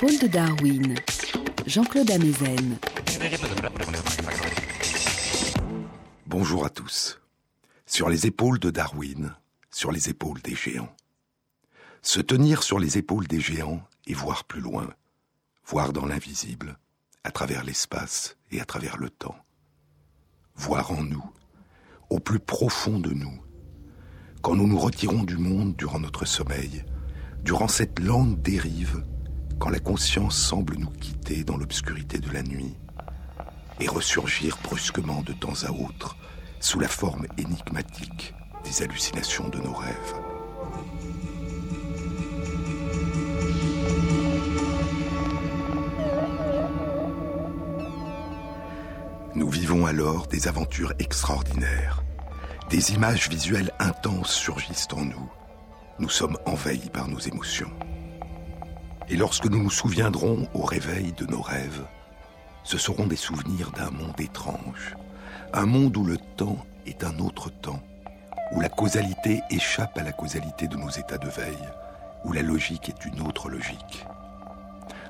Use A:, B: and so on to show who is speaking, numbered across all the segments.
A: De Darwin, Jean-Claude Amezen.
B: Bonjour à tous. Sur les épaules de Darwin, sur les épaules des géants. Se tenir sur les épaules des géants et voir plus loin, voir dans l'invisible, à travers l'espace et à travers le temps. Voir en nous, au plus profond de nous, quand nous nous retirons du monde durant notre sommeil, durant cette lente dérive, quand la conscience semble nous quitter dans l'obscurité de la nuit, et ressurgir brusquement de temps à autre sous la forme énigmatique des hallucinations de nos rêves. Nous vivons alors des aventures extraordinaires. Des images visuelles intenses surgissent en nous. Nous sommes envahis par nos émotions. Et lorsque nous nous souviendrons au réveil de nos rêves, ce seront des souvenirs d'un monde étrange, un monde où le temps est un autre temps, où la causalité échappe à la causalité de nos états de veille, où la logique est une autre logique.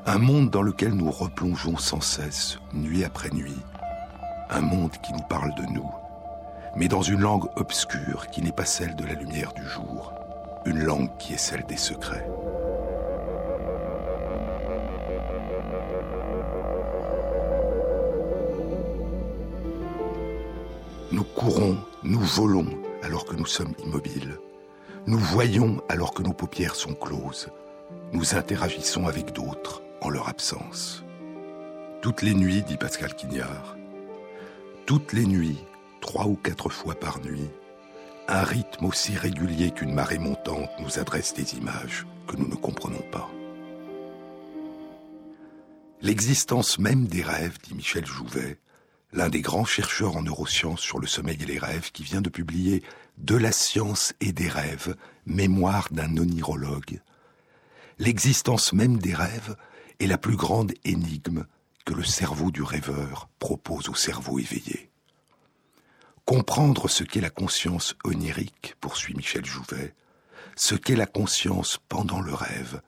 B: Un monde dans lequel nous replongeons sans cesse, nuit après nuit, un monde qui nous parle de nous, mais dans une langue obscure qui n'est pas celle de la lumière du jour, une langue qui est celle des secrets. Nous courons, nous volons alors que nous sommes immobiles. Nous voyons alors que nos paupières sont closes. Nous interagissons avec d'autres en leur absence. Toutes les nuits, dit Pascal Quignard, toutes les nuits, trois ou quatre fois par nuit, un rythme aussi régulier qu'une marée montante nous adresse des images que nous ne comprenons pas. L'existence même des rêves, dit Michel Jouvet, l'un des grands chercheurs en neurosciences sur le sommeil et les rêves, qui vient de publier De la science et des rêves, mémoire d'un onirologue. L'existence même des rêves est la plus grande énigme que le cerveau du rêveur propose au cerveau éveillé. Comprendre ce qu'est la conscience onirique, poursuit Michel Jouvet, ce qu'est la conscience pendant le rêve,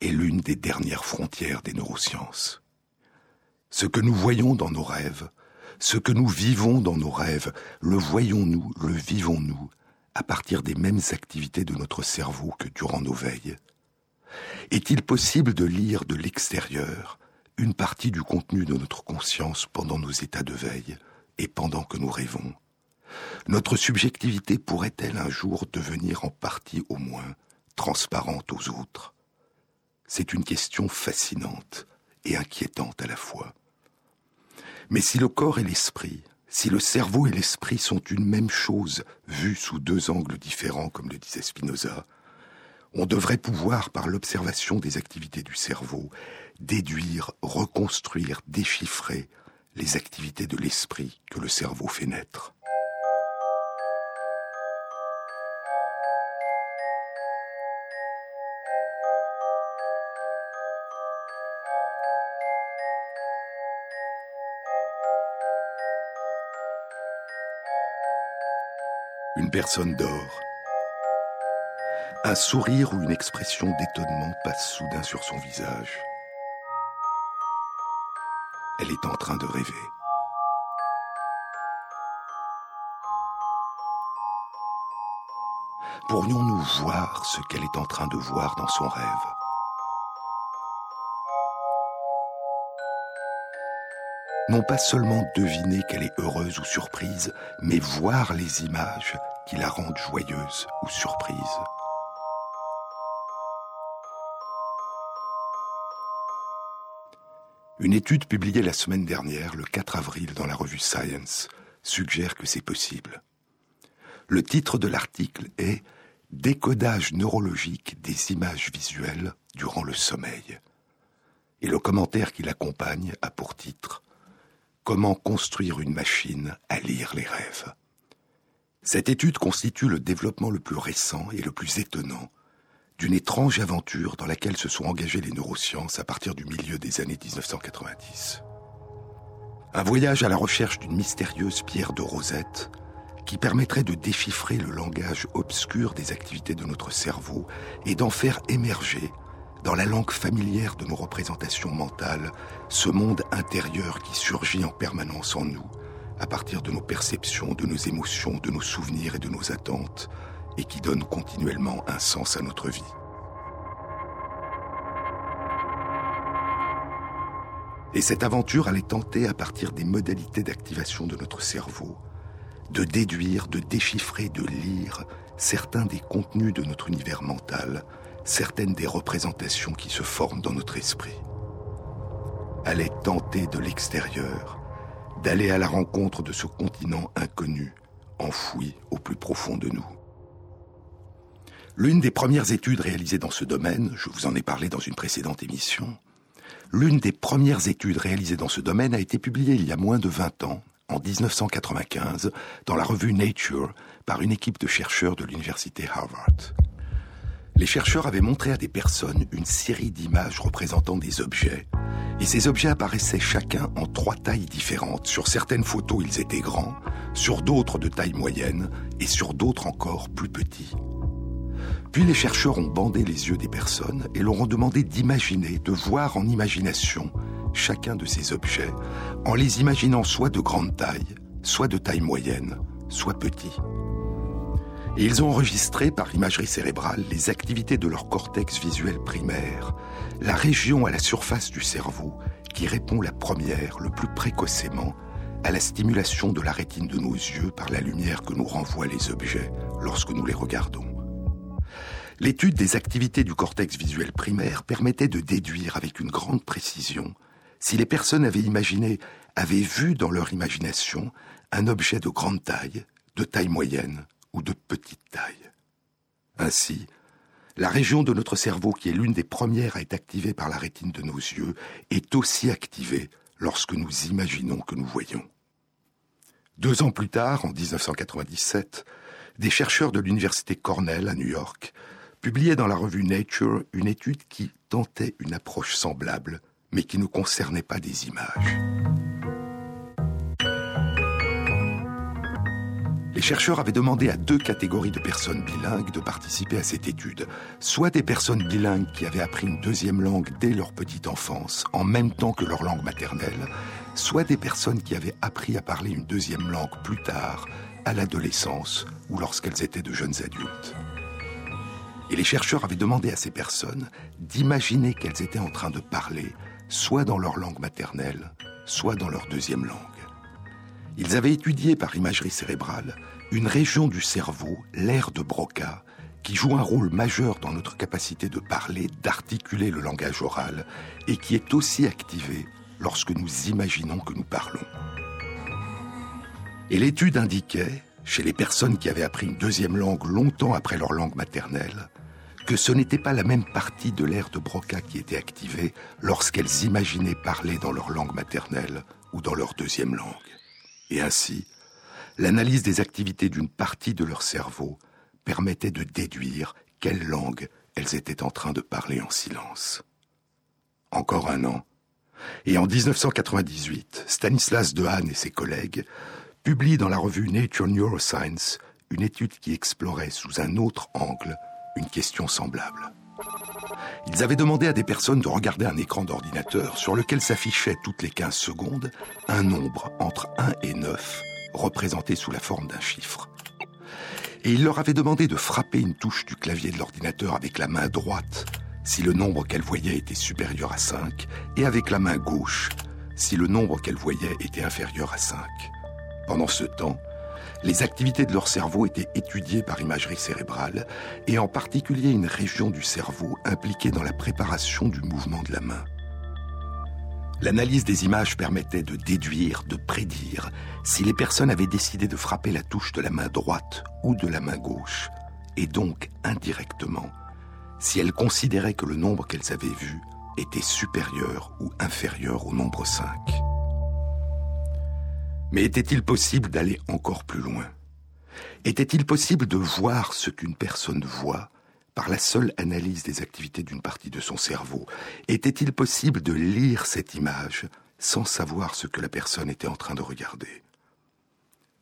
B: est l'une des dernières frontières des neurosciences. Ce que nous voyons dans nos rêves, ce que nous vivons dans nos rêves, le voyons-nous, le vivons-nous, à partir des mêmes activités de notre cerveau que durant nos veilles? Est-il possible de lire de l'extérieur une partie du contenu de notre conscience pendant nos états de veille et pendant que nous rêvons? Notre subjectivité pourrait-elle un jour devenir en partie au moins transparente aux autres? C'est une question fascinante et inquiétante à la fois. Mais si le corps et l'esprit, si le cerveau et l'esprit sont une même chose vue sous deux angles différents, comme le disait Spinoza, on devrait pouvoir, par l'observation des activités du cerveau, déduire, reconstruire, déchiffrer les activités de l'esprit que le cerveau fait naître. Personne dort. Un sourire ou une expression d'étonnement passe soudain sur son visage. Elle est en train de rêver. Pourrions-nous voir ce qu'elle est en train de voir dans son rêve? Non pas seulement deviner qu'elle est heureuse ou surprise, mais voir les images qui la rendent joyeuse ou surprise. Une étude publiée la semaine dernière, le 4 avril, dans la revue Science, suggère que c'est possible. Le titre de l'article est Décodage neurologique des images visuelles durant le sommeil. Et le commentaire qui l'accompagne a pour titre Comment construire une machine à lire les rêves. Cette étude constitue le développement le plus récent et le plus étonnant d'une étrange aventure dans laquelle se sont engagées les neurosciences à partir du milieu des années 1990. Un voyage à la recherche d'une mystérieuse pierre de rosette qui permettrait de déchiffrer le langage obscur des activités de notre cerveau et d'en faire émerger, dans la langue familière de nos représentations mentales, ce monde intérieur qui surgit en permanence en nous, à partir de nos perceptions, de nos émotions, de nos souvenirs et de nos attentes, et qui donne continuellement un sens à notre vie. Et cette aventure allait tenter, à partir des modalités d'activation de notre cerveau, de déduire, de déchiffrer, de lire certains des contenus de notre univers mental, certaines des représentations qui se forment dans notre esprit. Allait tenter de l'extérieur, d'aller à la rencontre de ce continent inconnu, enfoui au plus profond de nous. L'une des premières études réalisées dans ce domaine, je vous en ai parlé dans une précédente émission, L'une des premières études réalisées dans ce domaine a été publiée il y a moins de 20 ans, en 1995, dans la revue Nature, par une équipe de chercheurs de l'université Harvard. Les chercheurs avaient montré à des personnes une série d'images représentant des objets, et ces objets apparaissaient chacun en trois tailles différentes. Sur certaines photos, ils étaient grands, sur d'autres de taille moyenne, et sur d'autres encore plus petits. Puis les chercheurs ont bandé les yeux des personnes et leur ont demandé d'imaginer, de voir en imagination chacun de ces objets, en les imaginant soit de grande taille, soit de taille moyenne, soit petit. Ils ont enregistré par imagerie cérébrale les activités de leur cortex visuel primaire, la région à la surface du cerveau qui répond la première, le plus précocement, à la stimulation de la rétine de nos yeux par la lumière que nous renvoient les objets lorsque nous les regardons. L'étude des activités du cortex visuel primaire permettait de déduire avec une grande précision si les personnes avaient imaginé, avaient vu dans leur imagination un objet de grande taille, de taille moyenne de petite taille. Ainsi, la région de notre cerveau qui est l'une des premières à être activée par la rétine de nos yeux est aussi activée lorsque nous imaginons que nous voyons. Deux ans plus tard, en 1997, des chercheurs de l'université Cornell à New York publiait dans la revue Nature une étude qui tentait une approche semblable, mais qui ne concernait pas des images. Les chercheurs avaient demandé à deux catégories de personnes bilingues de participer à cette étude. Soit des personnes bilingues qui avaient appris une deuxième langue dès leur petite enfance, en même temps que leur langue maternelle, soit des personnes qui avaient appris à parler une deuxième langue plus tard, à l'adolescence ou lorsqu'elles étaient de jeunes adultes. Et les chercheurs avaient demandé à ces personnes d'imaginer qu'elles étaient en train de parler, soit dans leur langue maternelle, soit dans leur deuxième langue. Ils avaient étudié par imagerie cérébrale une région du cerveau, l'aire de Broca, qui joue un rôle majeur dans notre capacité de parler, d'articuler le langage oral, et qui est aussi activée lorsque nous imaginons que nous parlons. Et l'étude indiquait, chez les personnes qui avaient appris une deuxième langue longtemps après leur langue maternelle, que ce n'était pas la même partie de l'air de Broca qui était activée lorsqu'elles imaginaient parler dans leur langue maternelle ou dans leur deuxième langue. Et ainsi, l'analyse des activités d'une partie de leur cerveau permettait de déduire quelle langue elles étaient en train de parler en silence. Encore un an, et en 1998, Stanislas Dehaene et ses collègues publient dans la revue Nature Neuroscience une étude qui explorait sous un autre angle une question semblable. Ils avaient demandé à des personnes de regarder un écran d'ordinateur sur lequel s'affichait toutes les 15 secondes un nombre entre 1 et 9 représenté sous la forme d'un chiffre. Et ils leur avaient demandé de frapper une touche du clavier de l'ordinateur avec la main droite si le nombre qu'elles voyaient était supérieur à 5 et avec la main gauche si le nombre qu'elles voyaient était inférieur à 5. Pendant ce temps, les activités de leur cerveau étaient étudiées par imagerie cérébrale, et en particulier une région du cerveau impliquée dans la préparation du mouvement de la main. L'analyse des images permettait de déduire, de prédire si les personnes avaient décidé de frapper la touche de la main droite ou de la main gauche, et donc indirectement, si elles considéraient que le nombre qu'elles avaient vu était supérieur ou inférieur au nombre 5. Mais était-il possible d'aller encore plus loin? Était-il possible de voir ce qu'une personne voit par la seule analyse des activités d'une partie de son cerveau Était-il possible de lire cette image sans savoir ce que la personne était en train de regarder?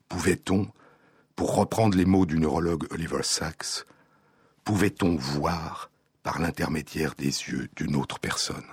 B: Pouvait-on, pour reprendre les mots du neurologue Oliver Sacks, pouvait-on voir par l'intermédiaire des yeux d'une autre personne?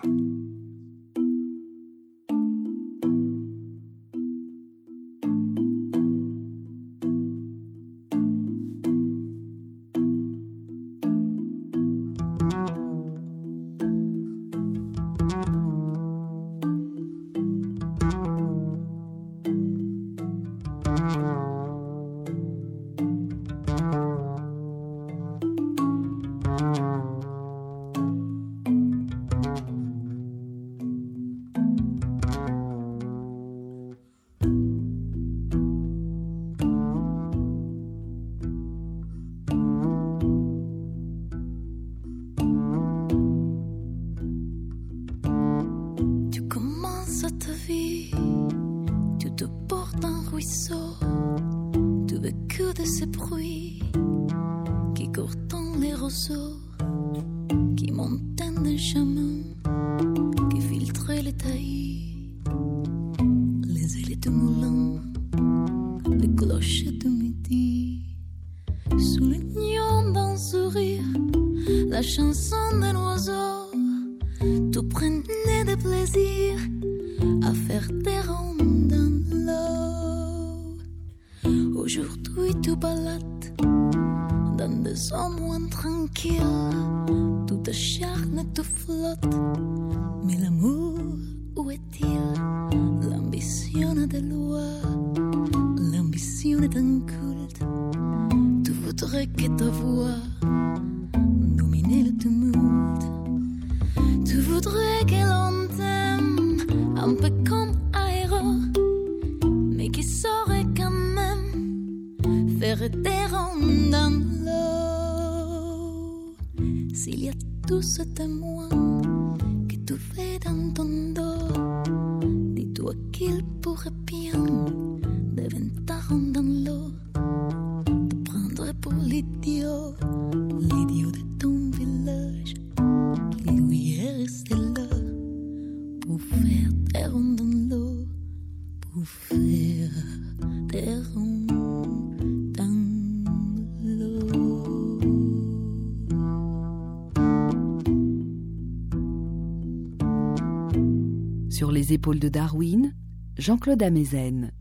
A: Épaules de Darwin, Jean-Claude Amezen.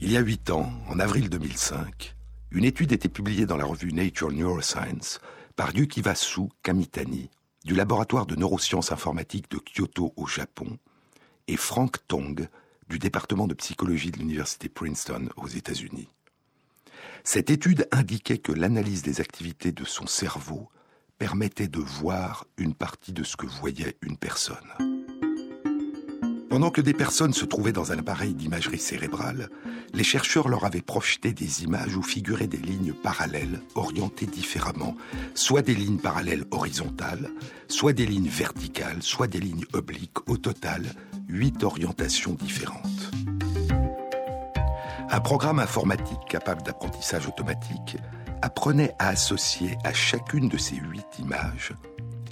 B: Il y a huit ans, en avril 2005, une étude était publiée dans la revue Nature Neuroscience par Yukivasu Kamitani du laboratoire de neurosciences informatiques de Kyoto au Japon et Frank Tong du département de psychologie de l'université Princeton aux États-Unis. Cette étude indiquait que l'analyse des activités de son cerveau permettait de voir une partie de ce que voyait une personne. Pendant que des personnes se trouvaient dans un appareil d'imagerie cérébrale, les chercheurs leur avaient projeté des images où figuraient des lignes parallèles orientées différemment, soit des lignes parallèles horizontales, soit des lignes verticales, soit des lignes obliques, au total, huit orientations différentes. Un programme informatique capable d'apprentissage automatique apprenait à associer à chacune de ces huit images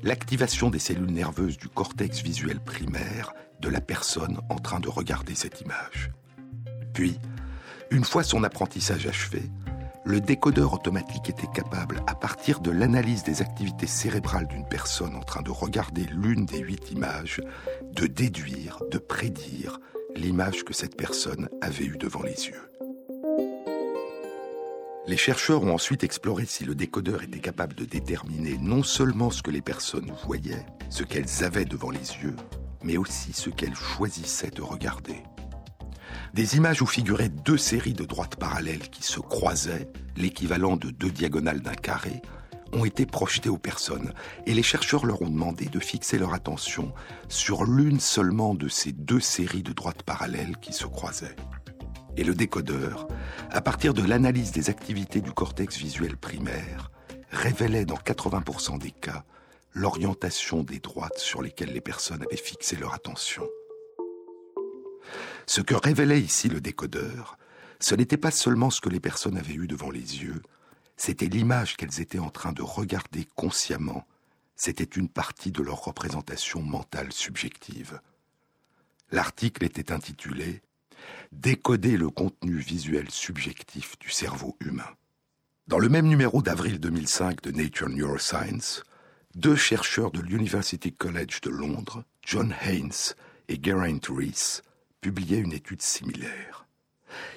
B: l'activation des cellules nerveuses du cortex visuel primaire de la personne en train de regarder cette image. Puis, une fois son apprentissage achevé, le décodeur automatique était capable, à partir de l'analyse des activités cérébrales d'une personne en train de regarder l'une des huit images, de déduire, de prédire l'image que cette personne avait eue devant les yeux. Les chercheurs ont ensuite exploré si le décodeur était capable de déterminer non seulement ce que les personnes voyaient, ce qu'elles avaient devant les yeux, mais aussi ce qu'elles choisissaient de regarder. Des images où figuraient deux séries de droites parallèles qui se croisaient, l'équivalent de deux diagonales d'un carré, ont été projetées aux personnes et les chercheurs leur ont demandé de fixer leur attention sur l'une seulement de ces deux séries de droites parallèles qui se croisaient. Et le décodeur, à partir de l'analyse des activités du cortex visuel primaire, révélait dans 80% des cas l'orientation des droites sur lesquelles les personnes avaient fixé leur attention. Ce que révélait ici le décodeur, ce n'était pas seulement ce que les personnes avaient eu devant les yeux, c'était l'image qu'elles étaient en train de regarder consciemment, c'était une partie de leur représentation mentale subjective. L'article était intitulé Décoder le contenu visuel subjectif du cerveau humain. Dans le même numéro d'avril 2005 de Nature Neuroscience, deux chercheurs de l'University College de Londres, John Haynes et Geraint Rees, publiaient une étude similaire.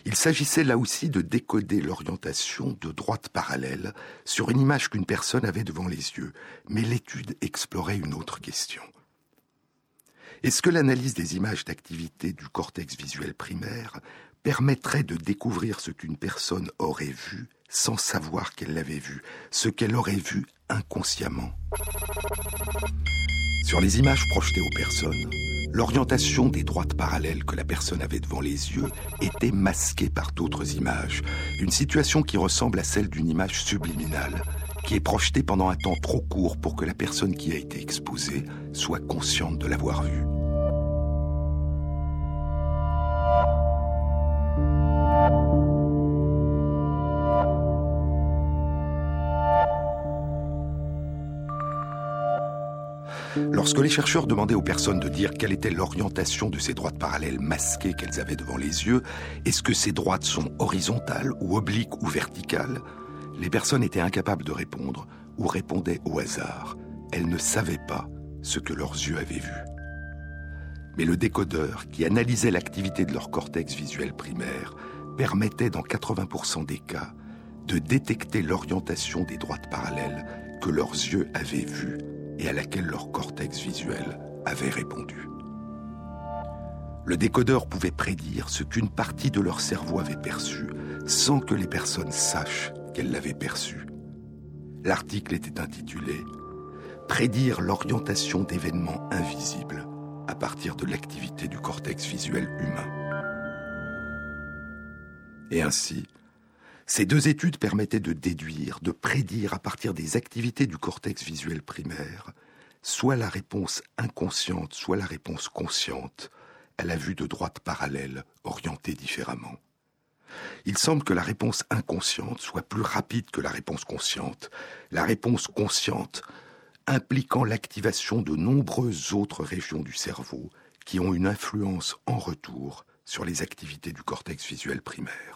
B: Il s'agissait là aussi de décoder l'orientation de droite parallèle sur une image qu'une personne avait devant les yeux, mais l'étude explorait une autre question. Est-ce que l'analyse des images d'activité du cortex visuel primaire permettrait de découvrir ce qu'une personne aurait vu sans savoir qu'elle l'avait vu, ce qu'elle aurait vu inconsciemment Sur les images projetées aux personnes, l'orientation des droites parallèles que la personne avait devant les yeux était masquée par d'autres images, une situation qui ressemble à celle d'une image subliminale, qui est projetée pendant un temps trop court pour que la personne qui a été exposée soit consciente de l'avoir vue. Lorsque les chercheurs demandaient aux personnes de dire quelle était l'orientation de ces droites parallèles masquées qu'elles avaient devant les yeux, est-ce que ces droites sont horizontales ou obliques ou verticales, les personnes étaient incapables de répondre ou répondaient au hasard. Elles ne savaient pas ce que leurs yeux avaient vu. Mais le décodeur, qui analysait l'activité de leur cortex visuel primaire, permettait dans 80% des cas de détecter l'orientation des droites parallèles que leurs yeux avaient vues et à laquelle leur cortex visuel avait répondu. Le décodeur pouvait prédire ce qu'une partie de leur cerveau avait perçu sans que les personnes sachent qu'elles l'avaient perçu. L'article était intitulé Prédire l'orientation d'événements invisibles à partir de l'activité du cortex visuel humain. Et ainsi, ces deux études permettaient de déduire, de prédire à partir des activités du cortex visuel primaire, soit la réponse inconsciente, soit la réponse consciente à la vue de droite parallèle orientée différemment. Il semble que la réponse inconsciente soit plus rapide que la réponse consciente, la réponse consciente impliquant l'activation de nombreuses autres régions du cerveau qui ont une influence en retour sur les activités du cortex visuel primaire.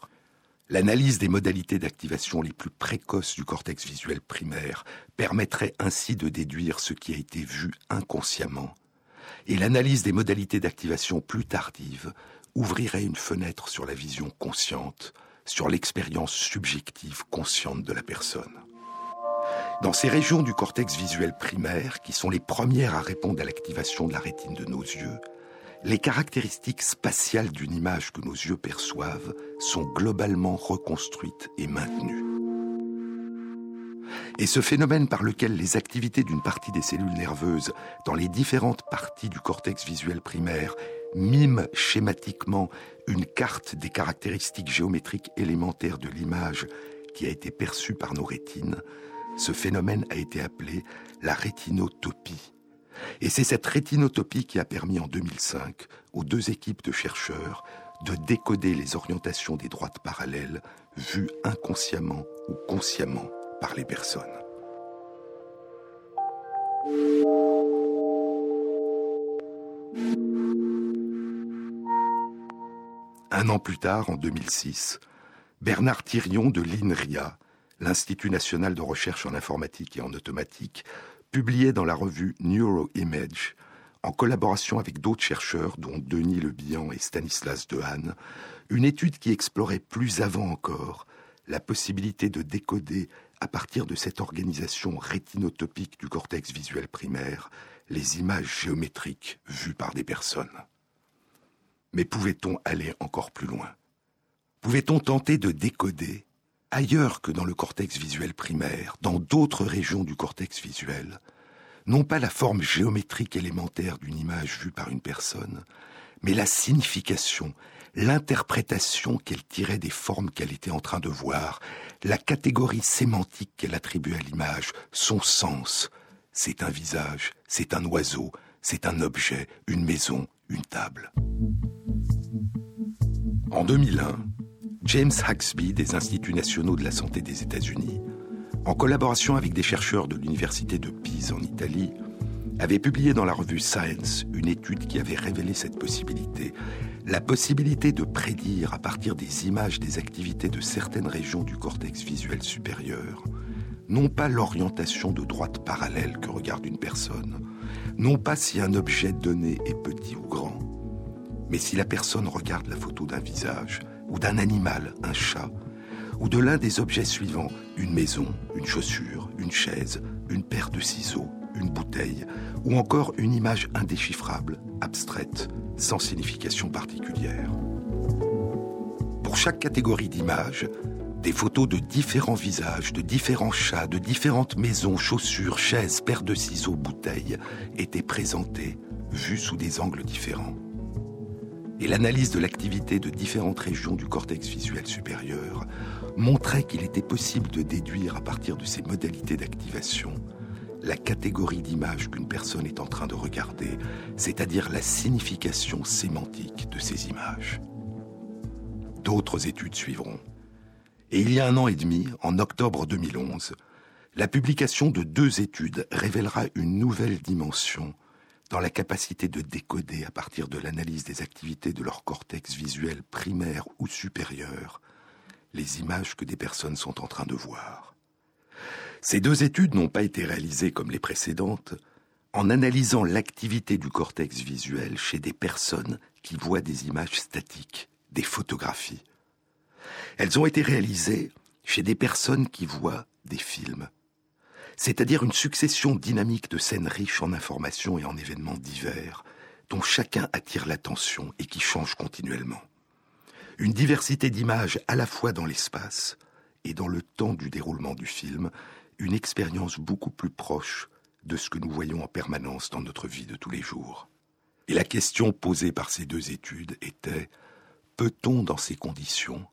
B: L'analyse des modalités d'activation les plus précoces du cortex visuel primaire permettrait ainsi de déduire ce qui a été vu inconsciemment, et l'analyse des modalités d'activation plus tardives ouvrirait une fenêtre sur la vision consciente, sur l'expérience subjective consciente de la personne. Dans ces régions du cortex visuel primaire, qui sont les premières à répondre à l'activation de la rétine de nos yeux, les caractéristiques spatiales d'une image que nos yeux perçoivent sont globalement reconstruites et maintenues. Et ce phénomène par lequel les activités d'une partie des cellules nerveuses dans les différentes parties du cortex visuel primaire miment schématiquement une carte des caractéristiques géométriques élémentaires de l'image qui a été perçue par nos rétines, ce phénomène a été appelé la rétinotopie. Et c'est cette rétinotopie qui a permis en 2005 aux deux équipes de chercheurs de décoder les orientations des droites parallèles vues inconsciemment ou consciemment par les personnes. Un an plus tard, en 2006, Bernard Thirion de l'INRIA, l'Institut national de recherche en informatique et en automatique, publié dans la revue Neuroimage, en collaboration avec d'autres chercheurs, dont Denis Le Bihan et Stanislas Dehaene, une étude qui explorait plus avant encore la possibilité de décoder, à partir de cette organisation rétinotopique du cortex visuel primaire, les images géométriques vues par des personnes. Mais pouvait-on aller encore plus loin? Pouvait-on tenter de décoder ailleurs que dans le cortex visuel primaire, dans d'autres régions du cortex visuel, non pas la forme géométrique élémentaire d'une image vue par une personne, mais la signification, l'interprétation qu'elle tirait des formes qu'elle était en train de voir, la catégorie sémantique qu'elle attribuait à l'image, son sens. C'est un visage, c'est un oiseau, c'est un objet, une maison, une table. En 2001, James Haxby des Instituts nationaux de la santé des États-Unis, en collaboration avec des chercheurs de l'université de Pise en Italie, avait publié dans la revue Science une étude qui avait révélé cette possibilité, la possibilité de prédire à partir des images des activités de certaines régions du cortex visuel supérieur non pas l'orientation de droite parallèle que regarde une personne, non pas si un objet donné est petit ou grand, mais si la personne regarde la photo d'un visage, ou d'un animal, un chat, ou de l'un des objets suivants, une maison, une chaussure, une chaise, une paire de ciseaux, une bouteille, ou encore une image indéchiffrable, abstraite, sans signification particulière. Pour chaque catégorie d'images, des photos de différents visages, de différents chats, de différentes maisons, chaussures, chaises, paires de ciseaux, bouteilles étaient présentées, vues sous des angles différents. Et l'analyse de l'activité de différentes régions du cortex visuel supérieur montrait qu'il était possible de déduire à partir de ces modalités d'activation la catégorie d'image qu'une personne est en train de regarder, c'est-à-dire la signification sémantique de ces images. D'autres études suivront. Et il y a un an et demi, en octobre 2011, la publication de deux études révélera une nouvelle dimension dans la capacité de décoder à partir de l'analyse des activités de leur cortex visuel primaire ou supérieur les images que des personnes sont en train de voir. Ces deux études n'ont pas été réalisées comme les précédentes en analysant l'activité du cortex visuel chez des personnes qui voient des images statiques, des photographies. Elles ont été réalisées chez des personnes qui voient des films, c'est-à-dire une succession dynamique de scènes riches en informations et en événements divers, dont chacun attire l'attention et qui changent continuellement. Une diversité d'images à la fois dans l'espace et dans le temps du déroulement du film, une expérience beaucoup plus proche de ce que nous voyons en permanence dans notre vie de tous les jours. Et la question posée par ces deux études était, peut-on dans ces conditions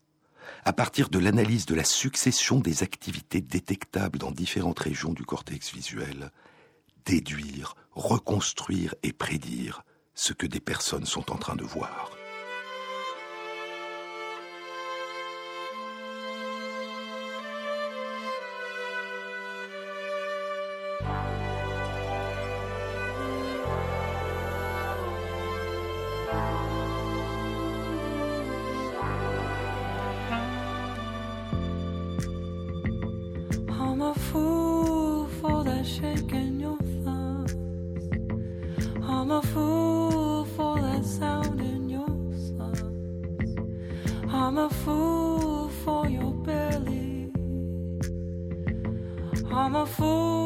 B: à partir de l'analyse de la succession des activités détectables dans différentes régions du cortex visuel, déduire, reconstruire et prédire ce que des personnes sont en train de voir.
C: I'm a fool for your belly. I'm a fool.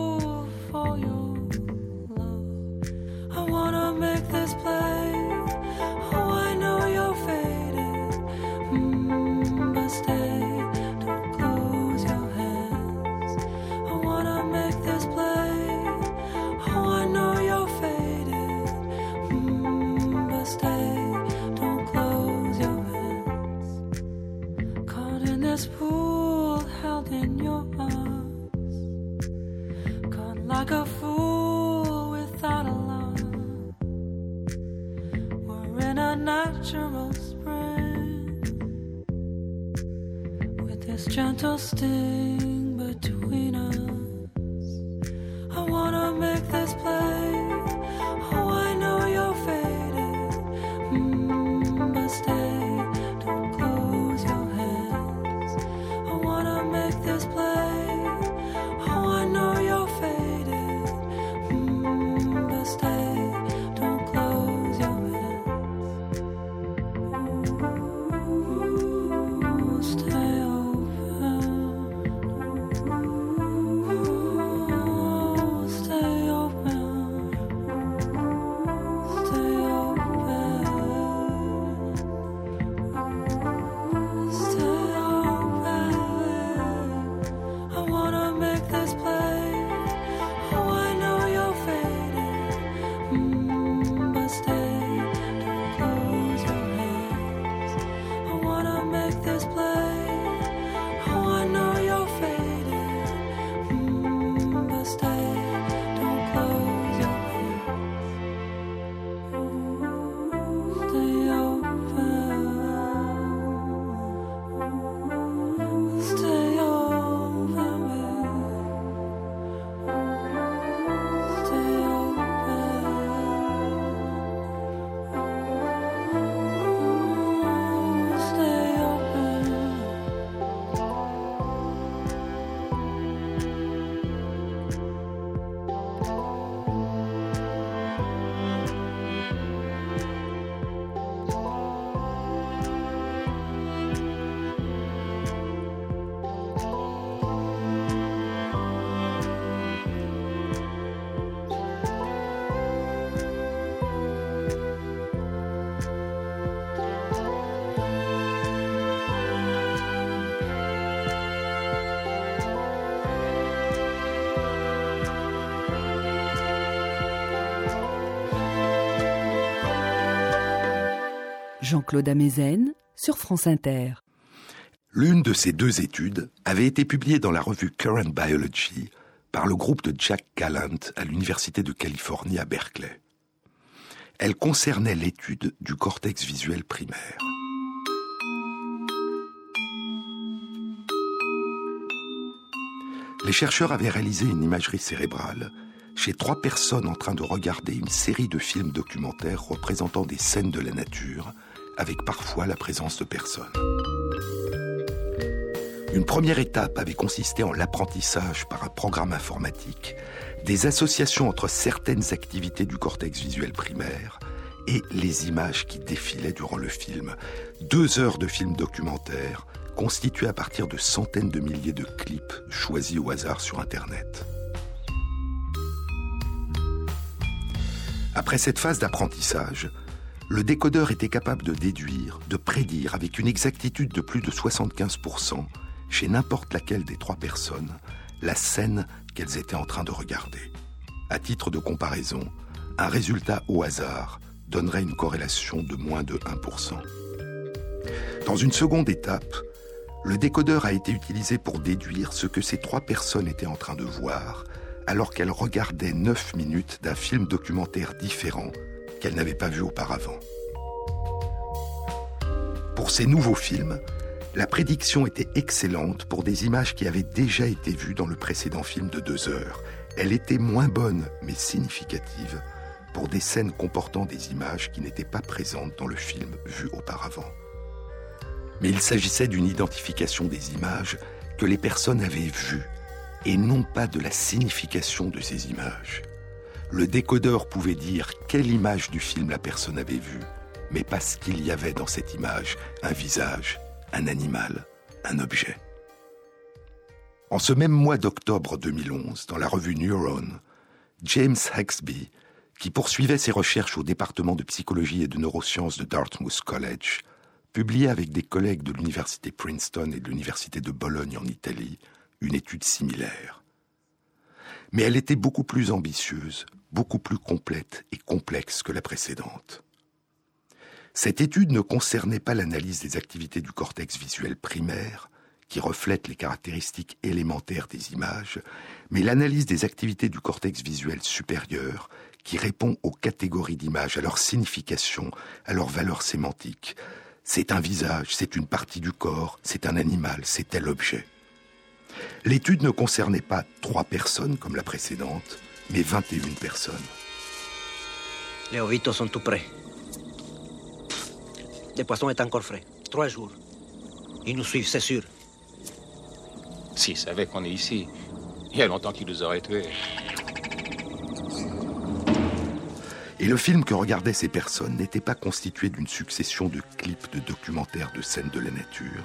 C: this gentle sting between us. I wanna make this play.
A: Jean-Claude Amezen sur France Inter.
B: L'une de ces deux études avait été publiée dans la revue Current Biology par le groupe de Jack Gallant à l'Université de Californie à Berkeley. Elle concernait l'étude du cortex visuel primaire. Les chercheurs avaient réalisé une imagerie cérébrale chez trois personnes en train de regarder une série de films documentaires représentant des scènes de la nature, avec parfois la présence de personnes. Une première étape avait consisté en l'apprentissage par un programme informatique des associations entre certaines activités du cortex visuel primaire et les images qui défilaient durant le film. Deux heures de film documentaire constituées à partir de centaines de milliers de clips choisis au hasard sur Internet. Après cette phase d'apprentissage, le décodeur était capable de déduire, de prédire avec une exactitude de plus de 75%, chez n'importe laquelle des trois personnes, la scène qu'elles étaient en train de regarder. À titre de comparaison, un résultat au hasard donnerait une corrélation de moins de 1%. Dans une seconde étape, le décodeur a été utilisé pour déduire ce que ces trois personnes étaient en train de voir alors qu'elle regardait 9 minutes d'un film documentaire différent qu'elle n'avait pas vu auparavant. Pour ces nouveaux films, la prédiction était excellente pour des images qui avaient déjà été vues dans le précédent film de deux heures. Elle était moins bonne, mais significative, pour des scènes comportant des images qui n'étaient pas présentes dans le film vu auparavant. Mais il s'agissait d'une identification des images que les personnes avaient vues et non pas de la signification de ces images. Le décodeur pouvait dire quelle image du film la personne avait vue, mais pas ce qu'il y avait dans cette image, un visage, un animal, un objet. En ce même mois d'octobre 2011, dans la revue Neuron, James Hexby, qui poursuivait ses recherches au département de psychologie et de neurosciences de Dartmouth College, publiait avec des collègues de l'université Princeton et de l'université de Bologne en Italie une étude similaire. Mais elle était beaucoup plus ambitieuse, beaucoup plus complète et complexe que la précédente. Cette étude ne concernait pas l'analyse des activités du cortex visuel primaire, qui reflète les caractéristiques élémentaires des images, mais l'analyse des activités du cortex visuel supérieur, qui répond aux catégories d'images, à leur signification, à leur valeur sémantique. C'est un visage, c'est une partie du corps, c'est un animal, c'est tel objet. L'étude ne concernait pas trois personnes comme la précédente, mais 21 personnes.
D: Les ovitos sont tout prêts. Le poisson est encore frais. Trois jours. Ils nous suivent, c'est sûr.
E: S'ils savaient qu'on est ici, il y a longtemps qu'ils nous auraient tués.
B: Et le film que regardaient ces personnes n'était pas constitué d'une succession de clips de documentaires de scènes de la nature.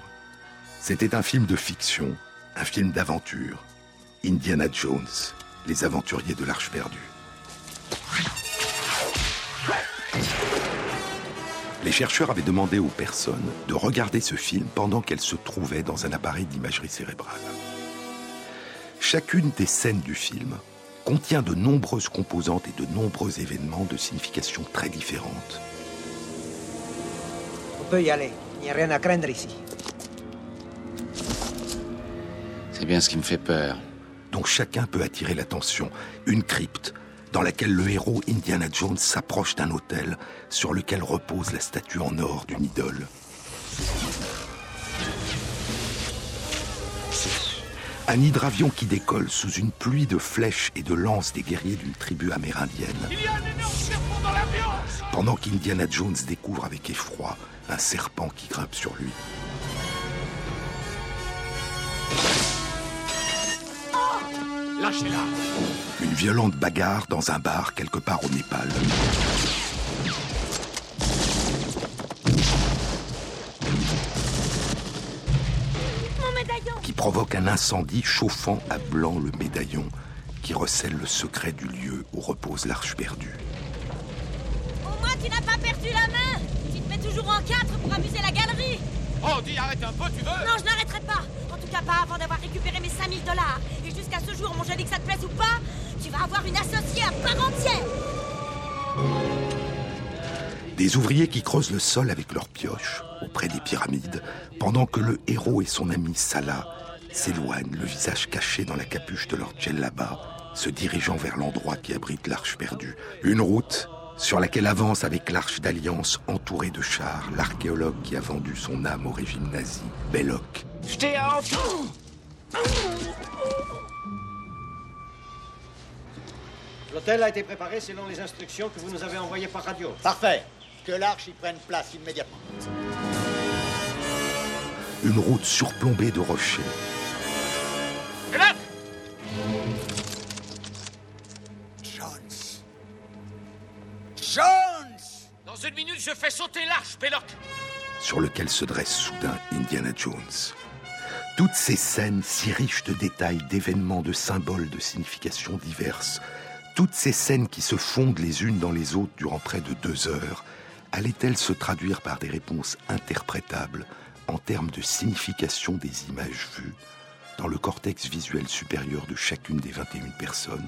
B: C'était un film de fiction un film d'aventure. Indiana Jones, les aventuriers de l'Arche perdue. Les chercheurs avaient demandé aux personnes de regarder ce film pendant qu'elles se trouvaient dans un appareil d'imagerie cérébrale. Chacune des scènes du film contient de nombreuses composantes et de nombreux événements de signification très différentes.
D: On peut y aller. Il n'y a rien à craindre ici.
F: C'est bien ce qui me fait peur.
B: Donc chacun peut attirer l'attention. Une crypte dans laquelle le héros Indiana Jones s'approche d'un hôtel sur lequel repose la statue en or d'une idole. Un hydravion qui décolle sous une pluie de flèches et de lances des guerriers d'une tribu amérindienne. Pendant qu'Indiana Jones découvre avec effroi un serpent qui grimpe sur lui.
E: Lâchez-la
B: Une violente bagarre dans un bar quelque part au Népal. Qui provoque un incendie chauffant à blanc le médaillon qui recèle le secret du lieu où repose l'arche perdue.
G: Au moins, tu n'as pas perdu la main Tu te mets toujours en quatre pour amuser la galerie
E: Oh, dis, arrête un peu, tu veux?
G: Non, je n'arrêterai pas En tout cas pas avant d'avoir récupéré mes 5000 dollars. Jusqu'à ce jour, mon joli que ça te plaise ou pas, tu vas avoir une associée à part entière
B: Des ouvriers qui creusent le sol avec leurs pioches auprès des pyramides, pendant que le héros et son ami Salah s'éloignent, le visage caché dans la capuche de leur djellaba, se dirigeant vers l'endroit qui abrite l'arche perdue. Une route sur laquelle avance avec l'arche d'alliance entourée de chars l'archéologue qui a vendu son âme au régime nazi, Belloc.
H: L'hôtel a été préparé selon les instructions que vous nous avez envoyées par radio.
I: Parfait. Que l'arche y prenne place immédiatement.
B: Une route surplombée de rochers.
I: Jones. Jones
D: Dans une minute, je fais sauter l'arche, Belloc
B: sur lequel se dresse soudain Indiana Jones. Toutes ces scènes si riches de détails, d'événements, de symboles, de significations diverses, toutes ces scènes qui se fondent les unes dans les autres durant près de deux heures, allaient-elles se traduire par des réponses interprétables en termes de signification des images vues dans le cortex visuel supérieur de chacune des 21 personnes?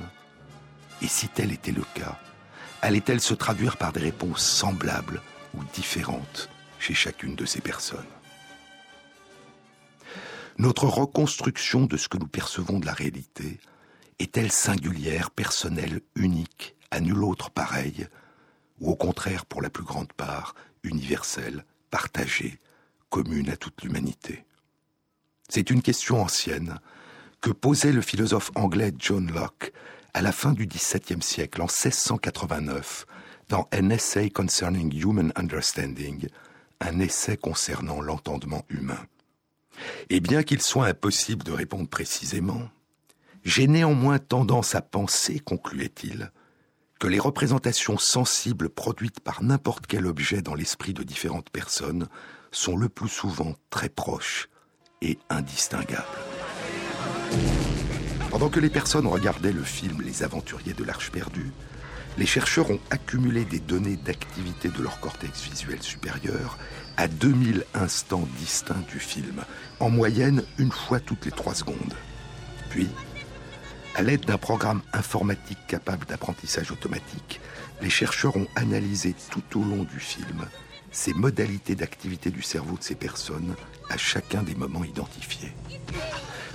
B: Et si tel était le cas, allait-elle se traduire par des réponses semblables ou différentes chez chacune de ces personnes? Notre reconstruction de ce que nous percevons de la réalité est-elle singulière, personnelle, unique, à nul autre pareille, ou au contraire, pour la plus grande part, universelle, partagée, commune à toute l'humanité? C'est une question ancienne que posait le philosophe anglais John Locke à la fin du XVIIe siècle, en 1689, dans An Essay Concerning Human Understanding, un essai concernant l'entendement humain. Et bien qu'il soit impossible de répondre précisément, j'ai néanmoins tendance à penser, concluait-il, que les représentations sensibles produites par n'importe quel objet dans l'esprit de différentes personnes sont le plus souvent très proches et indistinguables. Pendant que les personnes regardaient le film Les Aventuriers de l'Arche perdue, les chercheurs ont accumulé des données d'activité de leur cortex visuel supérieur à 2000 instants distincts du film, en moyenne une fois toutes les trois secondes. Puis, à l'aide d'un programme informatique capable d'apprentissage automatique, les chercheurs ont analysé tout au long du film ces modalités d'activité du cerveau de ces personnes à chacun des moments identifiés.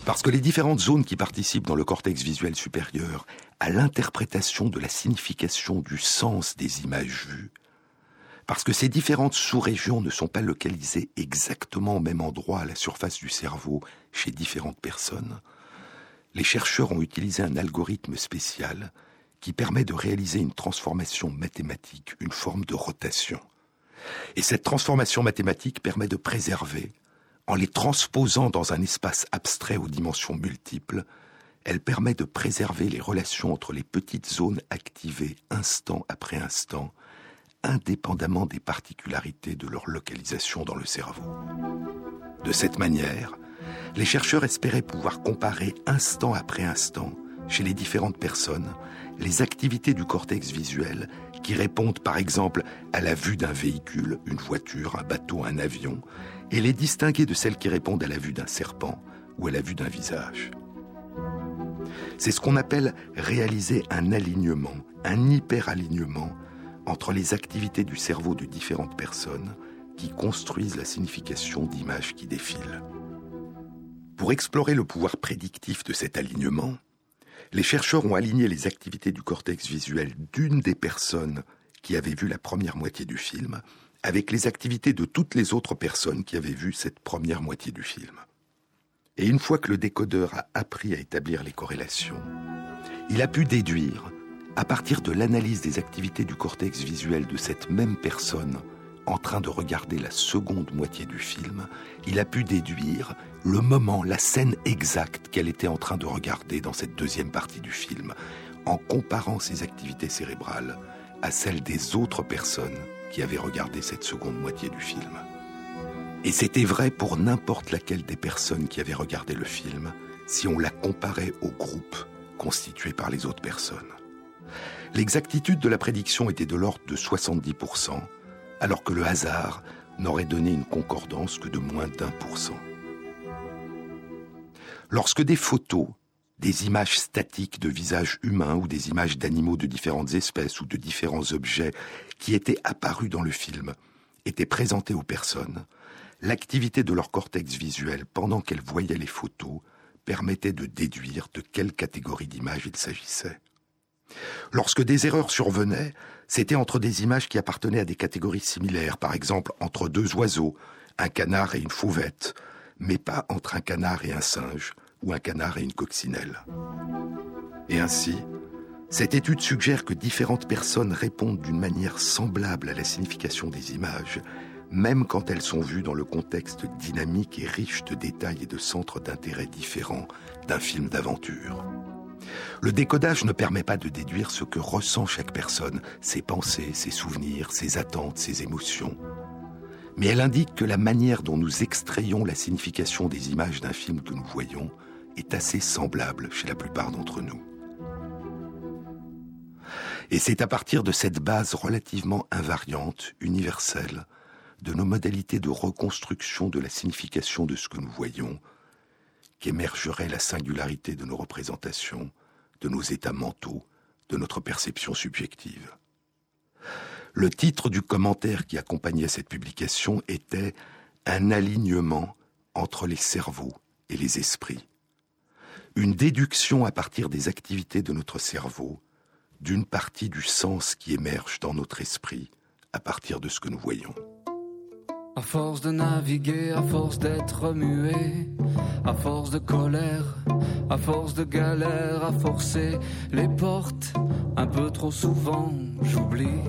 B: Parce que les différentes zones qui participent dans le cortex visuel supérieur à l'interprétation de la signification du sens des images vues, parce que ces différentes sous-régions ne sont pas localisées exactement au même endroit à la surface du cerveau chez différentes personnes, les chercheurs ont utilisé un algorithme spécial qui permet de réaliser une transformation mathématique, une forme de rotation. Et cette transformation mathématique permet de préserver, en les transposant dans un espace abstrait aux dimensions multiples, elle permet de préserver les relations entre les petites zones activées instant après instant, indépendamment des particularités de leur localisation dans le cerveau. De cette manière, les chercheurs espéraient pouvoir comparer instant après instant, chez les différentes personnes, les activités du cortex visuel qui répondent par exemple à la vue d'un véhicule, une voiture, un bateau, un avion, et les distinguer de celles qui répondent à la vue d'un serpent ou à la vue d'un visage. C'est ce qu'on appelle réaliser un alignement, un hyperalignement entre les activités du cerveau de différentes personnes qui construisent la signification d'images qui défilent. Pour explorer le pouvoir prédictif de cet alignement, les chercheurs ont aligné les activités du cortex visuel d'une des personnes qui avaient vu la première moitié du film avec les activités de toutes les autres personnes qui avaient vu cette première moitié du film. Et une fois que le décodeur a appris à établir les corrélations, il a pu déduire, à partir de l'analyse des activités du cortex visuel de cette même personne en train de regarder la seconde moitié du film, il a pu déduire le moment, la scène exacte qu'elle était en train de regarder dans cette deuxième partie du film, en comparant ses activités cérébrales à celles des autres personnes qui avaient regardé cette seconde moitié du film. Et c'était vrai pour n'importe laquelle des personnes qui avaient regardé le film, si on la comparait au groupe constitué par les autres personnes. L'exactitude de la prédiction était de l'ordre de 70%, alors que le hasard n'aurait donné une concordance que de moins d'un pour cent. Lorsque des photos, des images statiques de visages humains ou des images d'animaux de différentes espèces ou de différents objets qui étaient apparus dans le film étaient présentées aux personnes, l'activité de leur cortex visuel pendant qu'elles voyaient les photos permettait de déduire de quelle catégorie d'images il s'agissait. Lorsque des erreurs survenaient, c'était entre des images qui appartenaient à des catégories similaires, par exemple entre deux oiseaux, un canard et une fauvette, mais pas entre un canard et un singe, ou un canard et une coccinelle. Et ainsi, cette étude suggère que différentes personnes répondent d'une manière semblable à la signification des images, même quand elles sont vues dans le contexte dynamique et riche de détails et de centres d'intérêt différents d'un film d'aventure. Le décodage ne permet pas de déduire ce que ressent chaque personne, ses pensées, ses souvenirs, ses attentes, ses émotions. Mais elle indique que la manière dont nous extrayons la signification des images d'un film que nous voyons est assez semblable chez la plupart d'entre nous. Et c'est à partir de cette base relativement invariante, universelle, de nos modalités de reconstruction de la signification de ce que nous voyons, qu'émergerait la singularité de nos représentations, de nos états mentaux, de notre perception subjective. Le titre du commentaire qui accompagnait cette publication était Un alignement entre les cerveaux et les esprits. Une déduction à partir des activités de notre cerveau d'une partie du sens qui émerge dans notre esprit à partir de ce que nous voyons.
J: À force de naviguer, à force d'être remué, à force de colère, à force de galère, à forcer les portes, un peu trop souvent, j'oublie.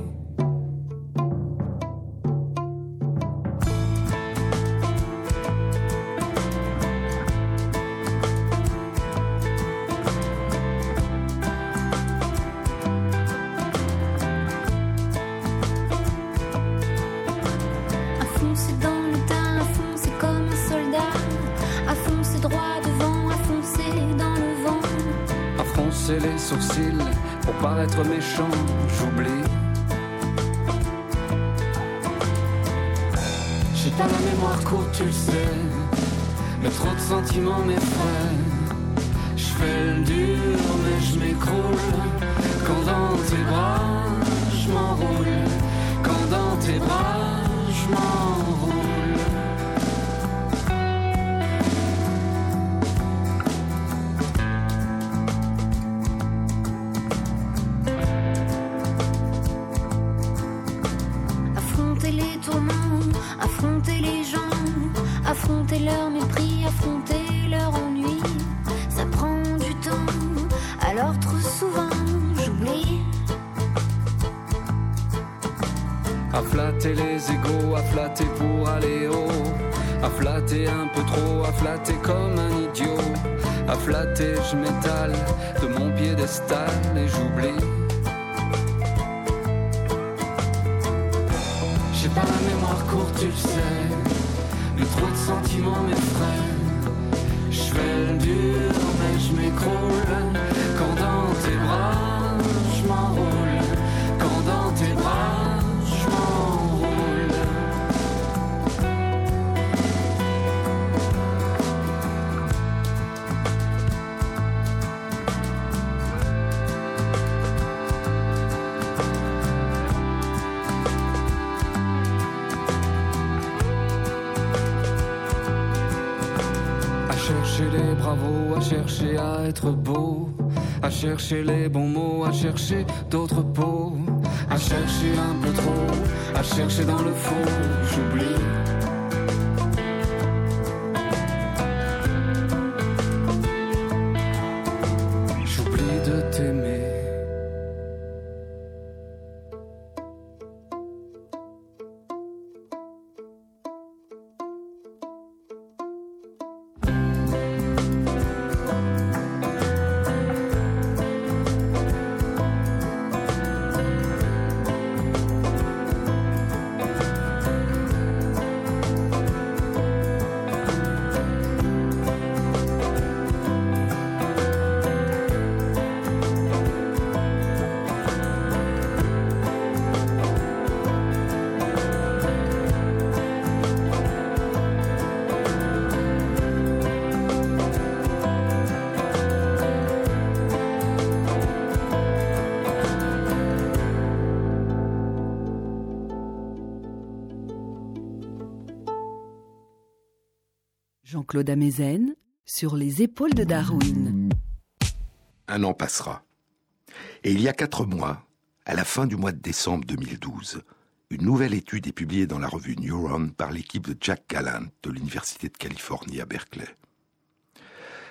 J: Pour aller haut. À flatter un peu trop, à flatter comme un idiot. À flatter, je m'étale de mon piédestal et j'oublie. J'ai pas la mémoire courte, tu le sais trop de sentiments m'effraient. Je fais le dur, mais je m'écroule. À chercher les bons mots, à chercher d'autres peaux, à chercher un peu trop, à chercher dans le fond, j'oublie.
A: Jean-Claude Amezen sur les épaules de Darwin.
B: Un an passera. Et il y a quatre mois, à la fin du mois de décembre 2012, une nouvelle étude est publiée dans la revue Neuron par l'équipe de Jack Gallant de l'Université de Californie à Berkeley.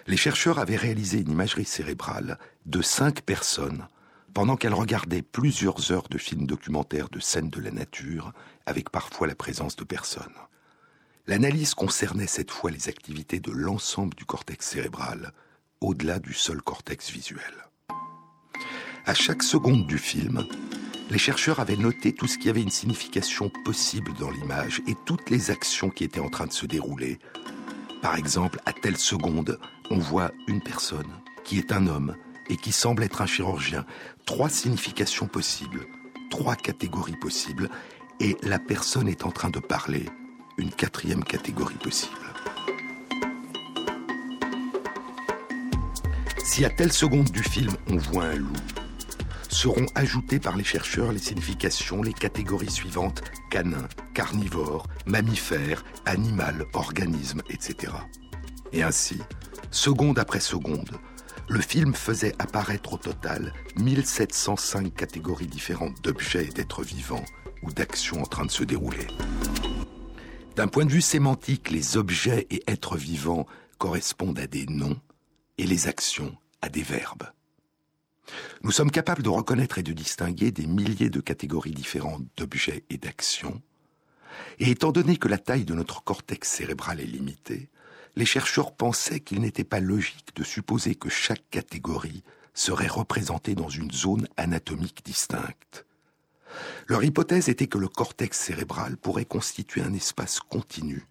B: Les chercheurs avaient réalisé une imagerie cérébrale de cinq personnes pendant qu'elles regardaient plusieurs heures de films documentaires de scènes de la nature, avec parfois la présence de personnes. L'analyse concernait cette fois les activités de l'ensemble du cortex cérébral, au-delà du seul cortex visuel. À chaque seconde du film, les chercheurs avaient noté tout ce qui avait une signification possible dans l'image et toutes les actions qui étaient en train de se dérouler. Par exemple, à telle seconde, on voit une personne qui est un homme et qui semble être un chirurgien. Trois significations possibles, trois catégories possibles, et la personne est en train de parler. Une quatrième catégorie possible. Si à telle seconde du film on voit un loup, seront ajoutées par les chercheurs les significations, les catégories suivantes canin, carnivore, mammifère, animal, organisme, etc. Et ainsi, seconde après seconde, le film faisait apparaître au total 1705 catégories différentes d'objets et d'êtres vivants ou d'actions en train de se dérouler. D'un point de vue sémantique, les objets et êtres vivants correspondent à des noms et les actions à des verbes. Nous sommes capables de reconnaître et de distinguer des milliers de catégories différentes d'objets et d'actions. Et étant donné que la taille de notre cortex cérébral est limitée, les chercheurs pensaient qu'il n'était pas logique de supposer que chaque catégorie serait représentée dans une zone anatomique distincte. Leur hypothèse était que le cortex cérébral pourrait constituer un espace continu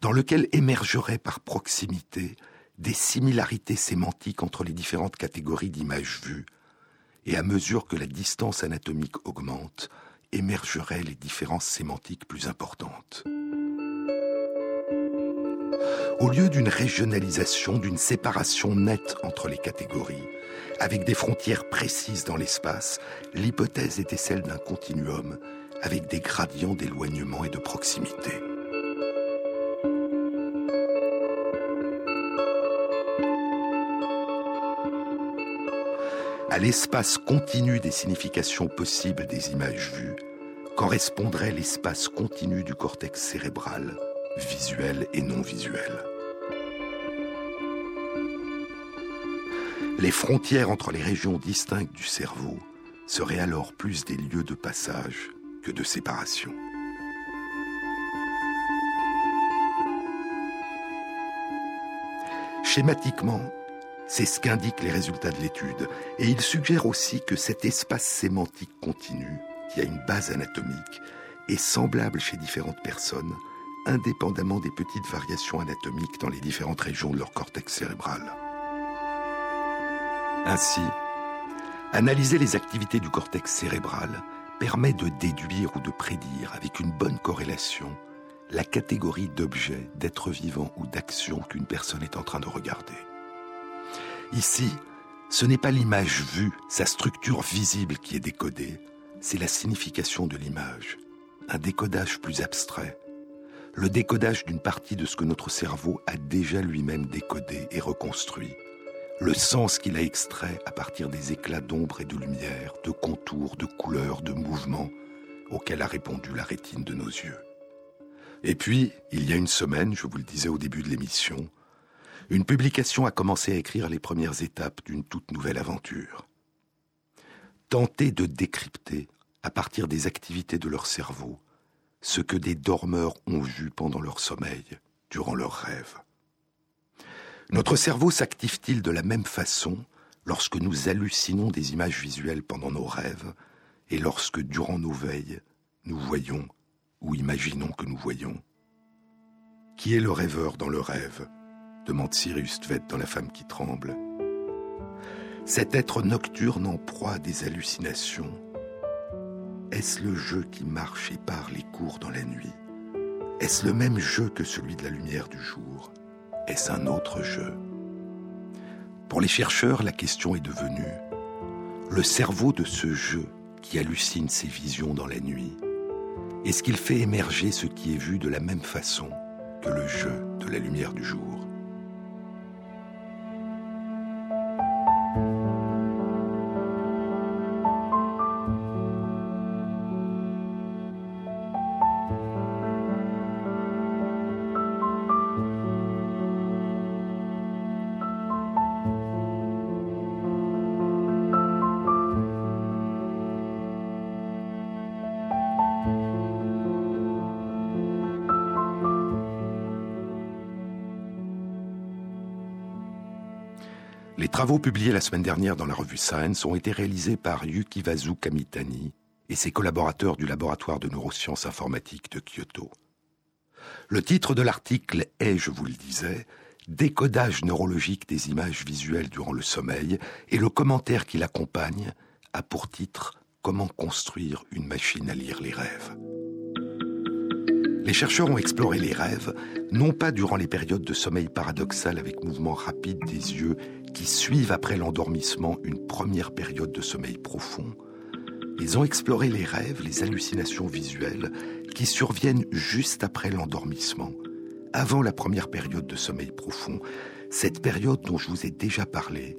B: dans lequel émergeraient par proximité des similarités sémantiques entre les différentes catégories d'images vues, et à mesure que la distance anatomique augmente, émergeraient les différences sémantiques plus importantes. Au lieu d'une régionalisation, d'une séparation nette entre les catégories, avec des frontières précises dans l'espace, l'hypothèse était celle d'un continuum avec des gradients d'éloignement et de proximité. À l'espace continu des significations possibles des images vues correspondrait l'espace continu du cortex cérébral, visuel et non visuel. Les frontières entre les régions distinctes du cerveau seraient alors plus des lieux de passage que de séparation. Schématiquement, c'est ce qu'indiquent les résultats de l'étude. Et il suggère aussi que cet espace sémantique continu, qui a une base anatomique, est semblable chez différentes personnes, indépendamment des petites variations anatomiques dans les différentes régions de leur cortex cérébral. Ainsi, analyser les activités du cortex cérébral permet de déduire ou de prédire avec une bonne corrélation la catégorie d'objets, d'êtres vivants ou d'actions qu'une personne est en train de regarder. Ici, ce n'est pas l'image vue, sa structure visible qui est décodée, c'est la signification de l'image, un décodage plus abstrait, le décodage d'une partie de ce que notre cerveau a déjà lui-même décodé et reconstruit, le sens qu'il a extrait à partir des éclats d'ombre et de lumière, de contours, de couleurs, de mouvements auxquels a répondu la rétine de nos yeux. Et puis, il y a une semaine, je vous le disais au début de l'émission, une publication a commencé à écrire les premières étapes d'une toute nouvelle aventure. Tenter de décrypter, à partir des activités de leur cerveau, ce que des dormeurs ont vu pendant leur sommeil, durant leurs rêves. Notre cerveau s'active-t-il de la même façon lorsque nous hallucinons des images visuelles pendant nos rêves et lorsque, durant nos veilles, nous voyons ou imaginons que nous voyons? Qui est le rêveur dans le rêve? demande Cyrus Tvet dans La femme qui tremble. Cet être nocturne en proie à des hallucinations, est-ce le jeu qui marche et parle et court dans la nuit? Est-ce le même jeu que celui de la lumière du jour? Est-ce un autre jeu? Pour les chercheurs, la question est devenue le cerveau de ce jeu qui hallucine ses visions dans la nuit. Est-ce qu'il fait émerger ce qui est vu de la même façon que le jeu de la lumière du jour? Travaux publiés la semaine dernière dans la revue Science ont été réalisés par Yukivazu Kamitani et ses collaborateurs du laboratoire de neurosciences informatiques de Kyoto. Le titre de l'article est, je vous le disais, Décodage neurologique des images visuelles durant le sommeil et le commentaire qui l'accompagne a pour titre Comment construire une machine à lire les rêves. Les chercheurs ont exploré les rêves, non pas durant les périodes de sommeil paradoxal avec mouvement rapide des yeux qui suivent après l'endormissement une première période de sommeil profond. Ils ont exploré les rêves, les hallucinations visuelles qui surviennent juste après l'endormissement, avant la première période de sommeil profond, cette période dont je vous ai déjà parlé,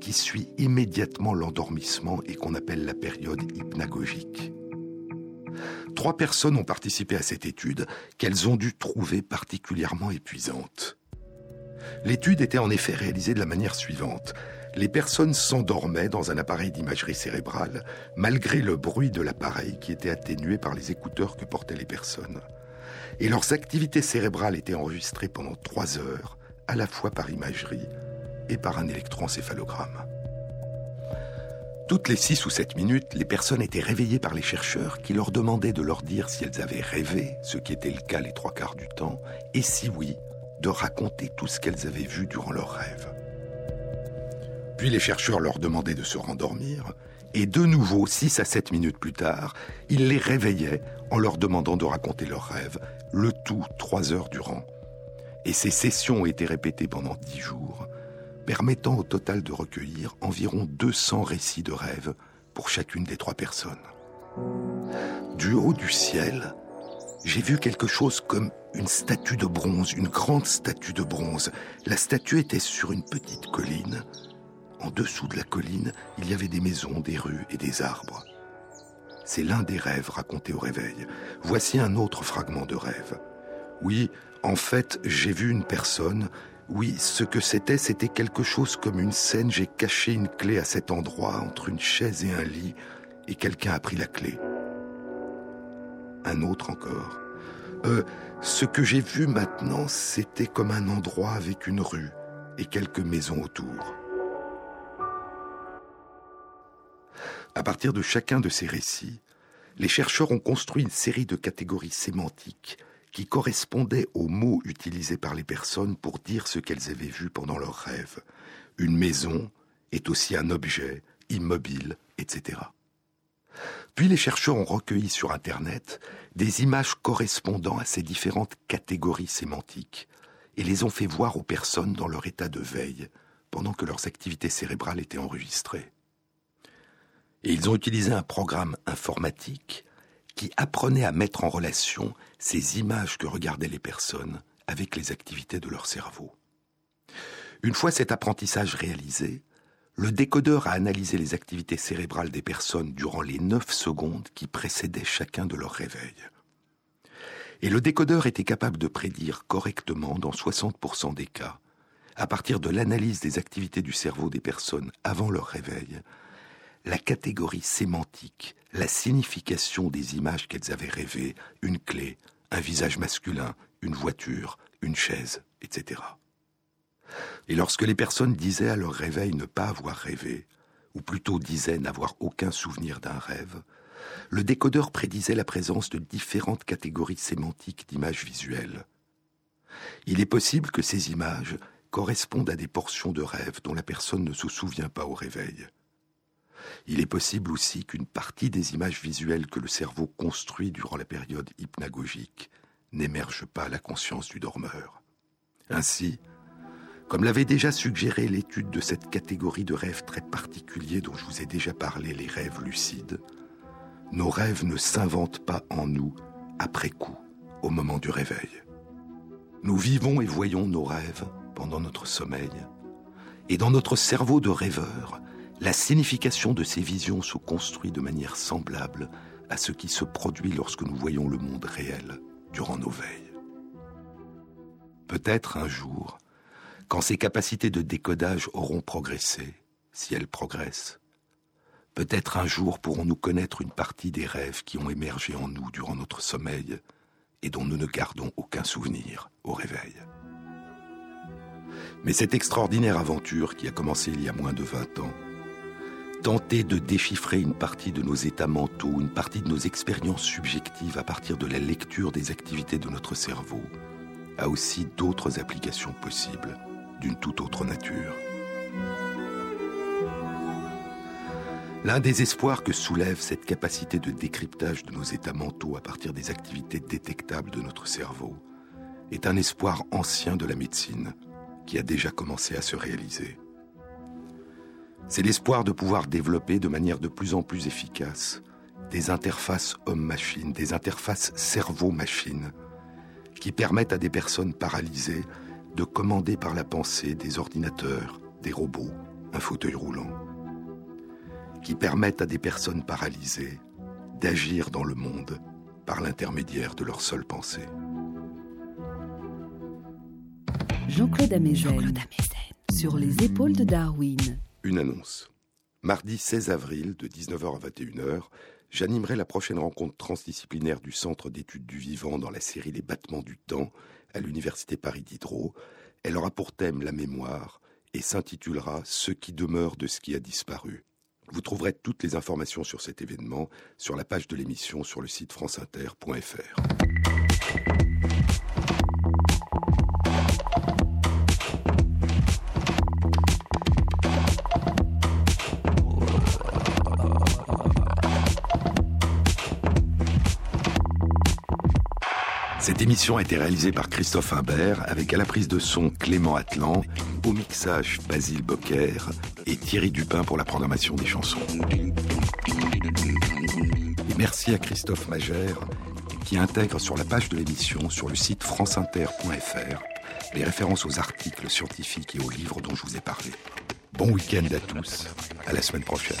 B: qui suit immédiatement l'endormissement et qu'on appelle la période hypnagogique. Trois personnes ont participé à cette étude qu'elles ont dû trouver particulièrement épuisante. L'étude était en effet réalisée de la manière suivante. Les personnes s'endormaient dans un appareil d'imagerie cérébrale, malgré le bruit de l'appareil qui était atténué par les écouteurs que portaient les personnes. Et leurs activités cérébrales étaient enregistrées pendant trois heures, à la fois par imagerie et par un électroencéphalogramme. Toutes les six ou sept minutes, les personnes étaient réveillées par les chercheurs qui leur demandaient de leur dire si elles avaient rêvé, ce qui était le cas les trois quarts du temps, et si oui, de raconter tout ce qu'elles avaient vu durant leur rêve. Puis les chercheurs leur demandaient de se rendormir, et de nouveau, six à sept minutes plus tard, ils les réveillaient en leur demandant de raconter leurs rêves, le tout trois heures durant. Et ces sessions ont été répétées pendant dix jours, permettant au total de recueillir environ 200 récits de rêves pour chacune des trois personnes. Du haut du ciel, j'ai vu quelque chose comme une statue de bronze, une grande statue de bronze. La statue était sur une petite colline. En dessous de la colline, il y avait des maisons, des rues et des arbres. C'est l'un des rêves racontés au réveil. Voici un autre fragment de rêve. Oui, en fait, j'ai vu une personne oui, ce que c'était, c'était quelque chose comme une scène. J'ai caché une clé à cet endroit, entre une chaise et un lit, et quelqu'un a pris la clé. Un autre encore. Euh, ce que j'ai vu maintenant, c'était comme un endroit avec une rue et quelques maisons autour. À partir de chacun de ces récits, les chercheurs ont construit une série de catégories sémantiques qui correspondait aux mots utilisés par les personnes pour dire ce qu'elles avaient vu pendant leurs rêves. Une maison est aussi un objet, immobile, etc. Puis les chercheurs ont recueilli sur Internet des images correspondant à ces différentes catégories sémantiques et les ont fait voir aux personnes dans leur état de veille pendant que leurs activités cérébrales étaient enregistrées. Et ils ont utilisé un programme informatique qui apprenait à mettre en relation ces images que regardaient les personnes avec les activités de leur cerveau. Une fois cet apprentissage réalisé, le décodeur a analysé les activités cérébrales des personnes durant les 9 secondes qui précédaient chacun de leurs réveils. Et le décodeur était capable de prédire correctement, dans 60% des cas, à partir de l'analyse des activités du cerveau des personnes avant leur réveil, la catégorie sémantique, la signification des images qu'elles avaient rêvées, une clé, un visage masculin, une voiture, une chaise, etc. Et lorsque les personnes disaient à leur réveil ne pas avoir rêvé, ou plutôt disaient n'avoir aucun souvenir d'un rêve, le décodeur prédisait la présence de différentes catégories sémantiques d'images visuelles. Il est possible que ces images correspondent à des portions de rêve dont la personne ne se souvient pas au réveil. Il est possible aussi qu'une partie des images visuelles que le cerveau construit durant la période hypnagogique n'émerge pas à la conscience du dormeur. Ainsi, comme l'avait déjà suggéré l'étude de cette catégorie de rêves très particuliers dont je vous ai déjà parlé, les rêves lucides, nos rêves ne s'inventent pas en nous après coup, au moment du réveil. Nous vivons et voyons nos rêves pendant notre sommeil. Et dans notre cerveau de rêveur, la signification de ces visions se construit de manière semblable à ce qui se produit lorsque nous voyons le monde réel durant nos veilles. Peut-être un jour, quand ces capacités de décodage auront progressé, si elles progressent, peut-être un jour pourrons-nous connaître une partie des rêves qui ont émergé en nous durant notre sommeil et dont nous ne gardons aucun souvenir au réveil. Mais cette extraordinaire aventure qui a commencé il y a moins de 20 ans, tenter de déchiffrer une partie de nos états mentaux, une partie de nos expériences subjectives à partir de la lecture des activités de notre cerveau, a aussi d'autres applications possibles d'une toute autre nature. L'un des espoirs que soulève cette capacité de décryptage de nos états mentaux à partir des activités détectables de notre cerveau est un espoir ancien de la médecine qui a déjà commencé à se réaliser. C'est l'espoir de pouvoir développer de manière de plus en plus efficace des interfaces homme-machine, des interfaces cerveau-machine, qui permettent à des personnes paralysées de commander par la pensée des ordinateurs, des robots, un fauteuil roulant, qui permettent à des personnes paralysées d'agir dans le monde par l'intermédiaire de leur seule pensée.
A: Jean-Claude sur les épaules de Darwin.
B: Une annonce. Mardi 16 avril, de 19h à 21h, j'animerai la prochaine rencontre transdisciplinaire du Centre d'études du vivant dans la série Les battements du temps à l'Université Paris Diderot. Elle aura pour thème la mémoire et s'intitulera Ce qui demeure de ce qui a disparu. Vous trouverez toutes les informations sur cet événement sur la page de l'émission sur le site franceinter.fr. Cette émission a été réalisée par Christophe Imbert avec à la prise de son Clément Atlan, au mixage Basile Bocquer et Thierry Dupin pour la programmation des chansons. Et merci à Christophe Magère qui intègre sur la page de l'émission sur le site franceinter.fr les références aux articles scientifiques et aux livres dont je vous ai parlé. Bon week-end à tous, à la semaine prochaine.